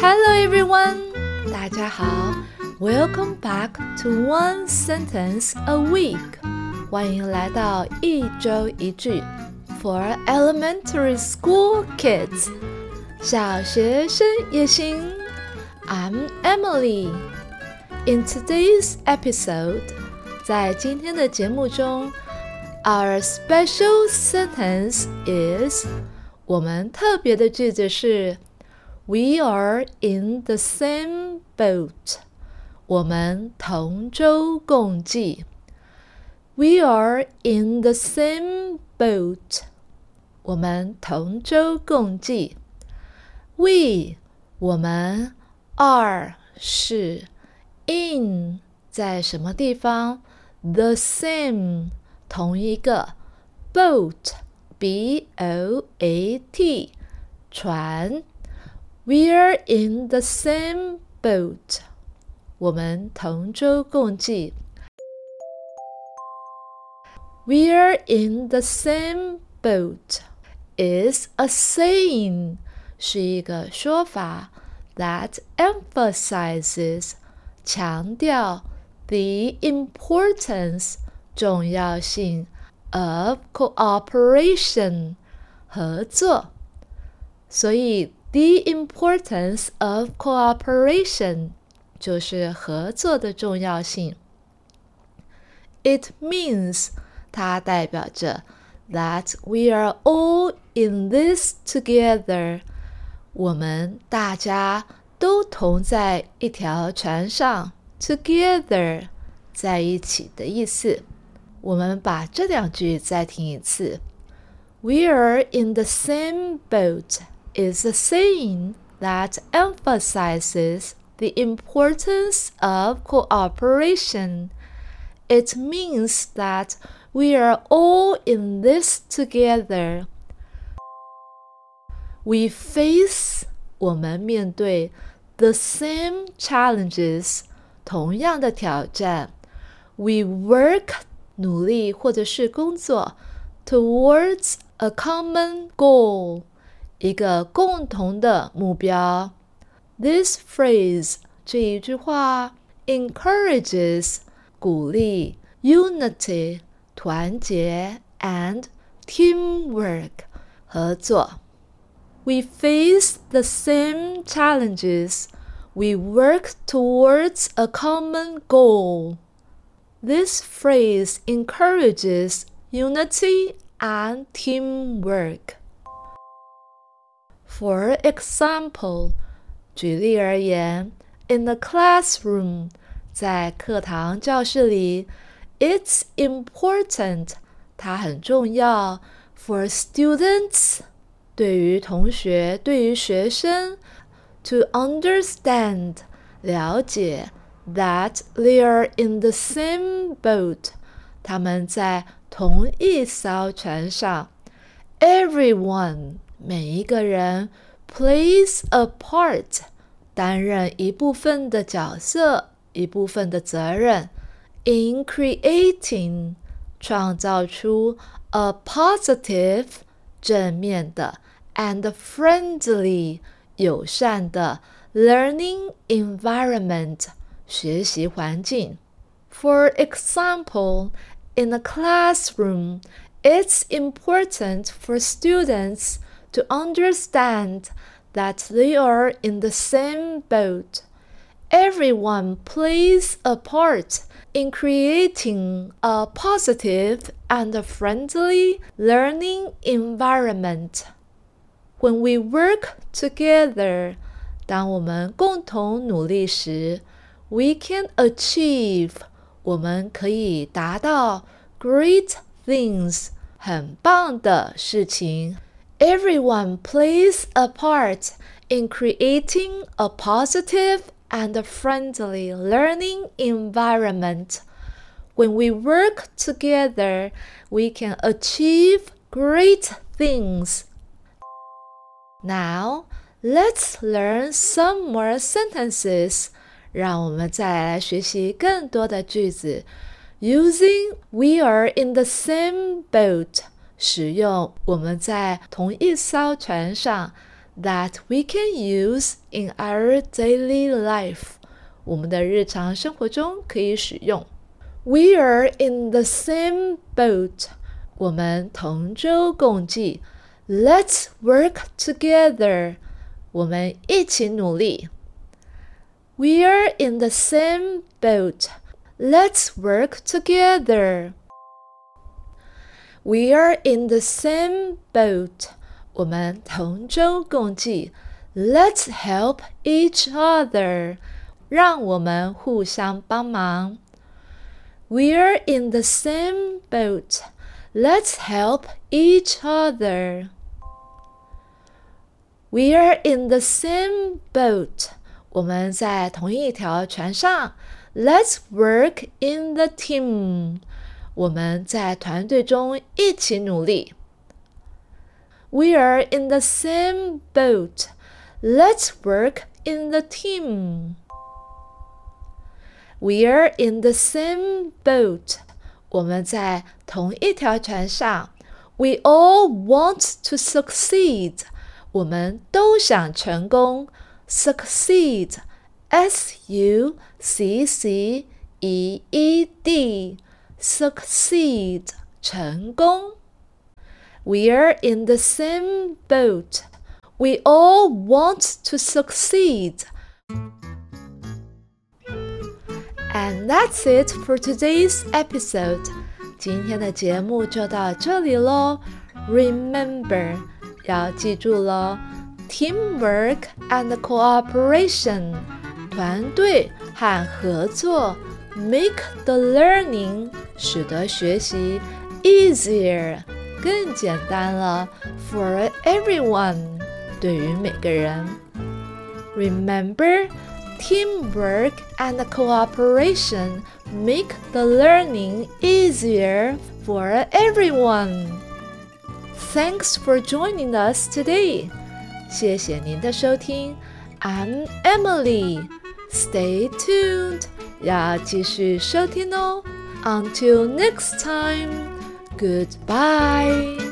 Hello everyone，大家好，Welcome back to One Sentence a Week，欢迎来到一周一句 For elementary school kids，小学生也行。I'm Emily。In today's episode，在今天的节目中，Our special sentence is，我们特别的句子是。 We are in the same boat. 我们同舟共济。We are in the same boat. 我们同舟共济。We 我们 are 是 in 在什么地方？The same 同一个 boat b o a t 船。 We're in the same boat. 我们同舟共济。We're in the same boat is a saying，是一个说法 that emphasizes 强调 the importance 重要性 of cooperation 合作。所以 the importance of cooperation 就是合作的重要性。It means 它代表着 that we are all in this together。我们大家都同在一条船上，together 在一起的意思。我们把这两句再听一次。We are in the same boat is a saying that emphasizes the importance of cooperation. It means that we are all in this together. We face 我们面对 the same challenges 同样的挑战。We work 努力或者是工作 towards a common goal 一个共同的目标。This phrase 这一句话 encourages 鼓励 unity 团结 and teamwork 合作。We face the same challenges. We work towards a common goal. This phrase encourages unity and teamwork. For example，举例而言，in the classroom，在课堂教室里，it's important，它很重要，for students，对于同学，对于学生，to understand，了解，that they are in the same boat，他们在同一艘船上，everyone。 每一个人 plays a part，担任一部分的角色，一部分的责任，in creating，创造出 a positive，正面的，and friendly，友善的 learning environment，学习环境。For example, in a classroom, it's important for students to understand that they are in the same boat. Everyone plays a part in creating a positive and friendly learning environment. When we work together, 当我们共同努力时，we can achieve 我们可以达到 great things 很棒的事情。 Everyone plays a part in creating a positive and friendly learning environment. When we work together, we can achieve great things. Now, let's learn some more sentences. 让我们再来学习更多的句子。Using "We are in the same boat." 使用我们在同一艘船上 that we can use in our daily life. 我们的日常生活中可以使用。We are in the same boat. 我们同舟共济。Let's work together. 我们一起努力。We are in the same boat. Let's work together. We are in the same boat. 我们同舟共济。Let's help each other. 让我们互相帮忙。We're in the same boat. Let's help each other. We're in the same boat. 我们在同一条船上。Let's work in the team. 我们在团队中一起努力。We are in the same boat. Let's work in the team. We are in the same boat. 我们在同一条船上。We all want to succeed. 我们都想成功。Succeed. S U C C E E D. Succeed. 成功。We're in the same boat. We all want to succeed. And that's it for today's episode. 今天的节目就到这里喽。Remember，要记住喽，teamwork and cooperation，团队和合作，make the learning， 使得学习 easier，更简单了，for everyone，对于每个人。Remember。Teamwork and cooperation make the learning easier for everyone. Thanks for joining us today. 谢谢您的收听。I'm Emily. Stay tuned. 要继续收听哦。 Until next time. Goodbye.